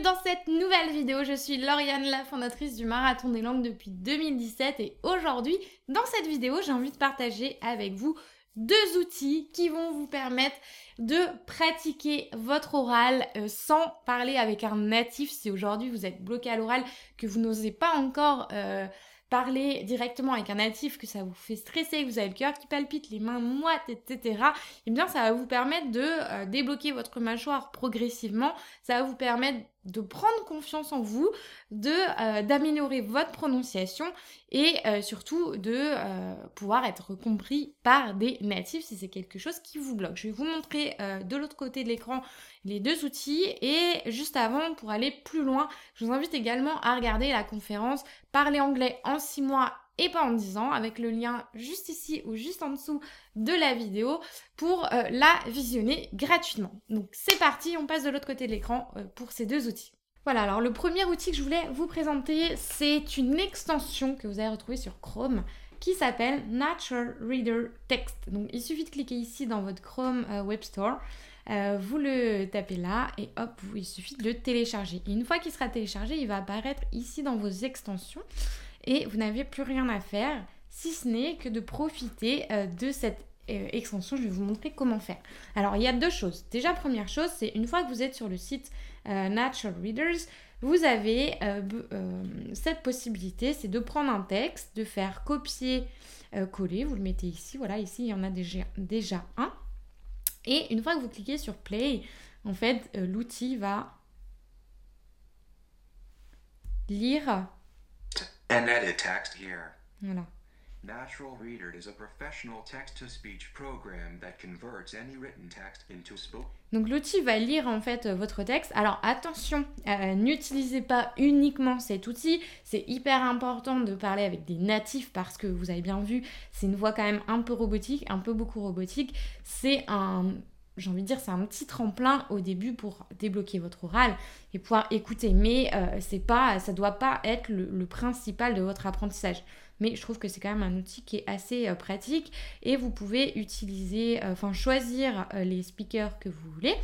dans cette nouvelle vidéo. Je suis Lauriane, la fondatrice du Marathon des Langues depuis 2017 et aujourd'hui, dans cette vidéo, j'ai envie de partager avec vous deux outils qui vont vous permettre de pratiquer votre oral euh, sans parler avec un natif. Si aujourd'hui vous êtes bloqué à l'oral, que vous n'osez pas encore... Euh, parler directement avec un natif, que ça vous fait stresser, que vous avez le cœur qui palpite, les mains moites, etc., eh bien ça va vous permettre de euh, débloquer votre mâchoire progressivement, ça va vous permettre de prendre confiance en vous, de euh, d'améliorer votre prononciation et euh, surtout de euh, pouvoir être compris par des natifs si c'est quelque chose qui vous bloque. Je vais vous montrer de l'autre côté de l'écran les deux outils et juste avant pour aller plus loin, je vous invite également à regarder la conférence Parler anglais en 6 mois et pas en 10 ans avec le lien juste ici ou juste en dessous de la vidéo pour euh, la visionner gratuitement. Donc c'est parti, on passe de l'autre côté de l'écran euh, pour ces deux outils. Voilà, alors le premier outil que je voulais vous présenter, c'est une extension que vous allez retrouver sur Chrome qui s'appelle Natural Reader Text. Donc il suffit de cliquer ici dans votre Chrome euh, Web Store. vous le tapez là et hop, il suffit de le télécharger. Une fois qu'il sera téléchargé, il va apparaître ici dans vos extensions et vous n'avez plus rien à faire si ce n'est que de profiter euh, de cette euh, extension. Je vais vous montrer comment faire. Alors, il y a deux choses. Déjà, première chose, c'est une fois que vous êtes sur le site euh, Natural Readers, vous avez cette possibilité, c'est de prendre un texte, de faire copier-coller. vous le mettez ici. Voilà, ici, il y en a déjà un. Et une fois que vous cliquez sur Play, en fait, l'outil va lire And edit text here. Voilà. Natural Reader is a professional text-to-speech program that converts any written text into spoken. Donc l'outil va lire en fait votre texte. Alors attention, euh, n'utilisez pas uniquement cet outil. C'est hyper important de parler avec des natifs parce que vous avez bien vu, c'est une voix quand même un peu robotique, un peu beaucoup robotique. C'est un j'ai envie de dire, c'est un petit tremplin au début pour débloquer votre oral et pouvoir écouter. Mais euh, c'est pas, ça doit pas être le, principal de votre apprentissage. Mais je trouve que c'est quand même un outil qui est assez euh, pratique et vous pouvez utiliser, euh, enfin choisir les speakers que vous voulez.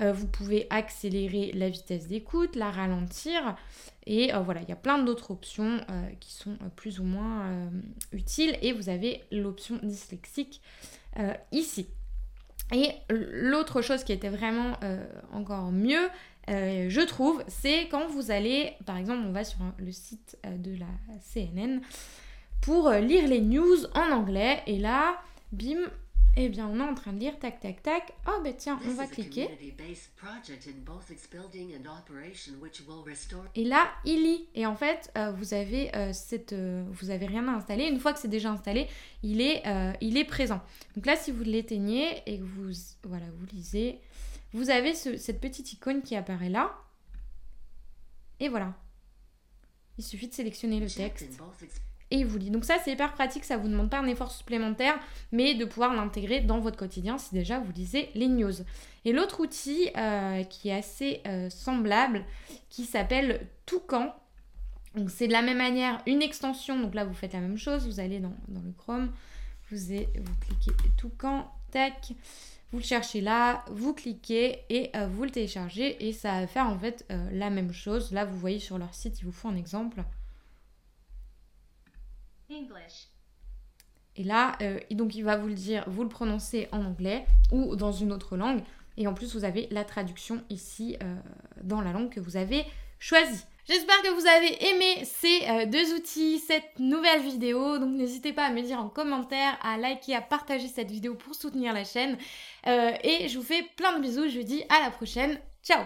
vous pouvez accélérer la vitesse d'écoute, la ralentir et voilà, il y a plein d'autres options qui sont plus ou moins utiles et vous avez l'option dyslexique ici. Et l'autre chose qui était vraiment euh, encore mieux, euh, je trouve, c'est quand vous allez, par exemple, on va sur le site euh, de la CNN pour lire les news en anglais, et là, bim, eh bien, on est en train de lire, tac, tac, tac. Oh, ben tiens, on va cliquer. Et là, il lit. Et en fait, euh, vous avez euh, cette, euh, vous avez rien à installer. Une fois que c'est déjà installé, il est, il est présent. Donc là, si vous l'éteignez et que vous, voilà, vous lisez, vous avez cette petite icône qui apparaît là. Et voilà. Il suffit de sélectionner le texte et vous lit. Donc ça c'est hyper pratique, ça vous demande pas un effort supplémentaire, mais de pouvoir l'intégrer dans votre quotidien si déjà vous lisez les news. Et l'autre outil euh, qui est assez euh, semblable, qui s'appelle Toucan. Donc c'est de la même manière une extension, donc là vous faites la même chose, vous allez dans, le Chrome, vous, vous cliquez Toucan, tac, vous le cherchez là, vous cliquez et euh, vous le téléchargez et ça va faire en fait la même chose. Là vous voyez sur leur site, il vous faut un exemple. Et là, euh, donc il va vous le dire, vous le prononcez en anglais ou dans une autre langue. Et en plus, vous avez la traduction ici euh, dans la langue que vous avez choisie. J'espère que vous avez aimé ces euh, deux outils, cette nouvelle vidéo. Donc n'hésitez pas à me dire en commentaire, à liker, à partager cette vidéo pour soutenir la chaîne. et je vous fais plein de bisous. Je vous dis à la prochaine. Ciao